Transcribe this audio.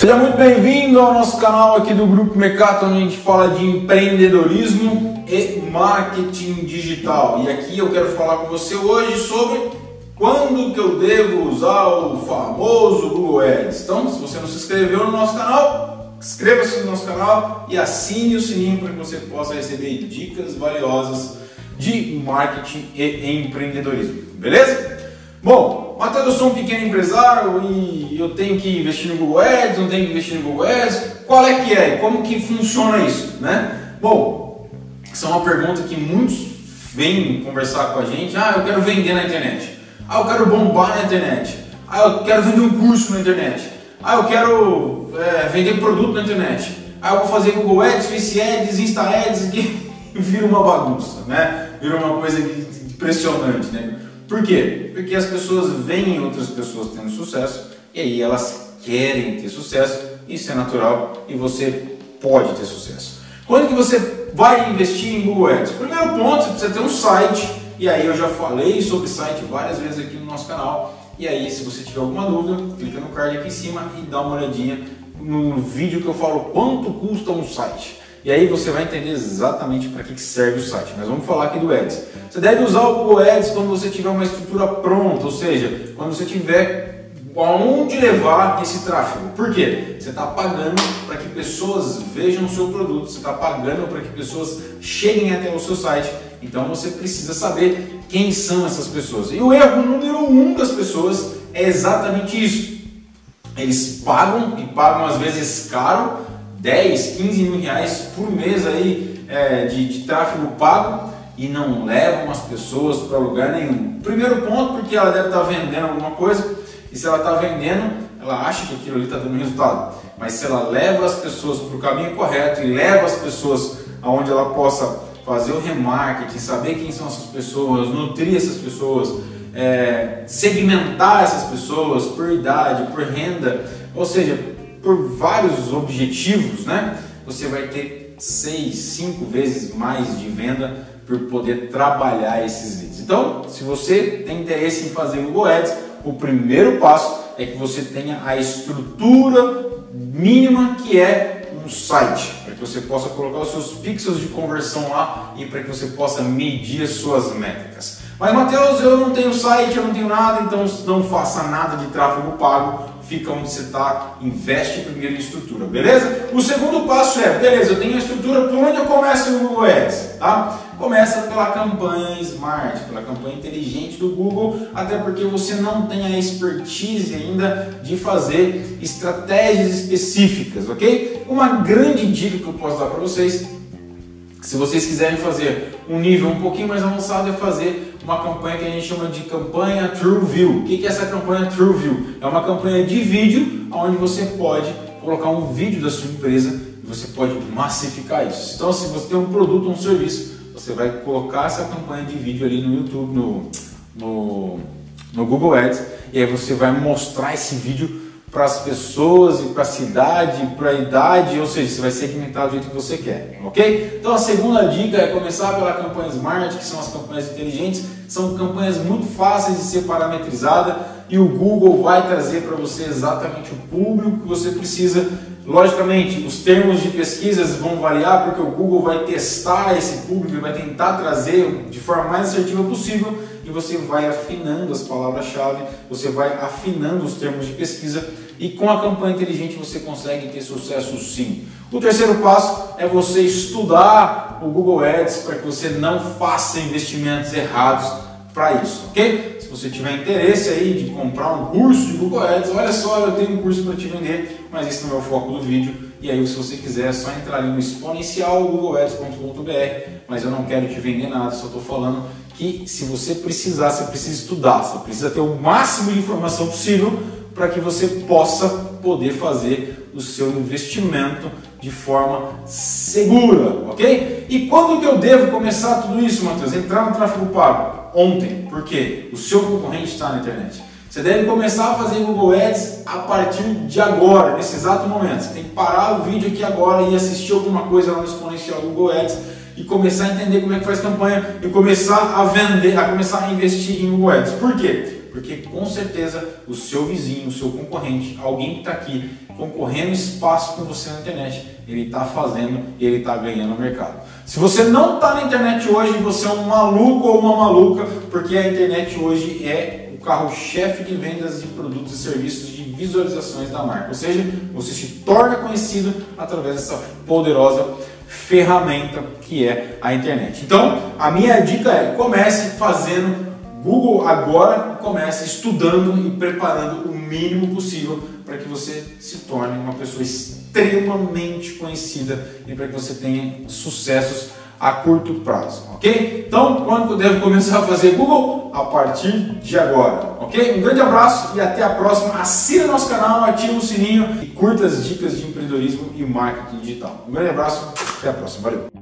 Seja muito bem-vindo ao nosso canal aqui do Grupo Mecato, onde a gente fala de empreendedorismo e marketing digital. E aqui eu quero falar com você hoje sobre quando que eu devo usar o famoso Google Ads. Então, se você não se inscreveu no nosso canal, inscreva-se no nosso canal e assine o sininho para que você possa receber dicas valiosas de marketing e empreendedorismo. Beleza? Bom, Matheus, eu sou um pequeno empresário e eu tenho que investir no Google Ads, não tenho que investir no Google Ads. Qual é que é? Como que funciona isso, né? Bom, essa é uma pergunta que muitos vêm conversar com a gente. Ah, eu quero vender na internet. Ah, eu quero bombar na internet. Ah, eu quero vender um curso na internet. Ah, eu quero é, vender produto na internet. Ah, eu vou fazer Google Ads, Face Ads, Insta Ads, que vira uma bagunça, né? Vira uma coisa impressionante, né? Por quê? Porque as pessoas veem outras pessoas tendo sucesso e aí elas querem ter sucesso, isso é natural e você pode ter sucesso. Quando que você vai investir em Google Ads? Primeiro ponto, você precisa ter um site, e aí eu já falei sobre site várias vezes aqui no nosso canal, e aí se você tiver alguma dúvida, clica no card aqui em cima e dá uma olhadinha no vídeo que eu falo quanto custa um site. E aí você vai entender exatamente para que serve o site. Mas vamos falar aqui do Ads. Você deve usar o Google Ads quando você tiver uma estrutura pronta, ou seja, quando você tiver aonde levar esse tráfego. Por quê? Você está pagando para que pessoas vejam o seu produto, você está pagando para que pessoas cheguem até o seu site. Então você precisa saber quem são essas pessoas. E o erro número um das pessoas é exatamente isso. Eles pagam e pagam às vezes caro 10, 15 mil reais por mês aí é, de, de tráfego pago e não levam as pessoas para lugar nenhum. Primeiro ponto, porque ela deve estar tá vendendo alguma coisa e se ela está vendendo, ela acha que aquilo ali está dando resultado. Mas se ela leva as pessoas para o caminho correto e leva as pessoas aonde ela possa fazer o remarketing, saber quem são essas pessoas, nutrir essas pessoas, é, segmentar essas pessoas por idade, por renda, ou seja, por vários objetivos, né? Você vai ter seis, cinco vezes mais de venda por poder trabalhar esses leads. Então, se você tem interesse em fazer Google Ads, o primeiro passo é que você tenha a estrutura mínima que é um site, para que você possa colocar os seus pixels de conversão lá e para que você possa medir as suas métricas. Mas Matheus, eu não tenho site, eu não tenho nada, então não faça nada de tráfego pago, fica onde você está, investe primeiro em estrutura, beleza? O segundo passo é, beleza, eu tenho a estrutura, por onde eu começo no Google Ads, tá? Começa pela campanha Smart, pela campanha inteligente do Google, até porque você não tem a expertise ainda de fazer estratégias específicas, ok? Uma grande dica que eu posso dar para vocês se vocês quiserem fazer um nível um pouquinho mais avançado, é fazer uma campanha que a gente chama de campanha TrueView. O que é essa campanha TrueView? É uma campanha de vídeo onde você pode colocar um vídeo da sua empresa e você pode massificar isso. Então, se você tem um produto ou um serviço, você vai colocar essa campanha de vídeo ali no YouTube, no, no, no Google Ads, e aí você vai mostrar esse vídeo para as pessoas e para a cidade, para a idade, ou seja, você vai segmentar do jeito que você quer, ok? Então a segunda dica é começar pela campanha Smart, que são as campanhas inteligentes, são campanhas muito fáceis de ser parametrizadas e o Google vai trazer para você exatamente o público que você precisa. Logicamente, os termos de pesquisas vão variar porque o Google vai testar esse público e vai tentar trazer de forma mais assertiva possível e você vai afinando as palavras-chave, você vai afinando os termos de pesquisa e com a campanha inteligente você consegue ter sucesso sim. O terceiro passo é você estudar o Google Ads para que você não faça investimentos errados para isso, ok? Se você tiver interesse aí de comprar um curso de Google Ads, olha só, eu tenho um curso para te vender, mas esse não é o foco do vídeo. E aí, se você quiser, é só entrar ali no exponencial googleads.com.br, mas eu não quero te vender nada, só estou falando que se você precisar, você precisa estudar, você precisa ter o máximo de informação possível para que você possa poder fazer o seu investimento de forma segura, ok? E quando que eu devo começar tudo isso, Matheus? Entrar no tráfego pago? Ontem, porque o seu concorrente está na internet. Você deve começar a fazer Google Ads a partir de agora, nesse exato momento. Você tem que parar o vídeo aqui agora e assistir alguma coisa lá no exponencial Google Ads e começar a entender como é que faz campanha e começar a vender, a começar a investir em Google Ads. Por quê? Porque com certeza o seu vizinho, o seu concorrente, alguém que está aqui concorrendo espaço com você na internet, ele está fazendo e ele está ganhando mercado. Se você não está na internet hoje, você é um maluco ou uma maluca, porque a internet hoje é carro-chefe de vendas de produtos e serviços de visualizações da marca. Ou seja, você se torna conhecido através dessa poderosa ferramenta que é a internet. Então, a minha dica é comece fazendo Google agora, comece estudando e preparando o mínimo possível para que você se torne uma pessoa extremamente conhecida e para que você tenha sucessos a curto prazo, ok? Então, quando eu devo começar a fazer Google? A partir de agora, ok? Um grande abraço e até a próxima. Assina nosso canal, ativa o sininho e curta as dicas de empreendedorismo e marketing digital. Um grande abraço, até a próxima. Valeu!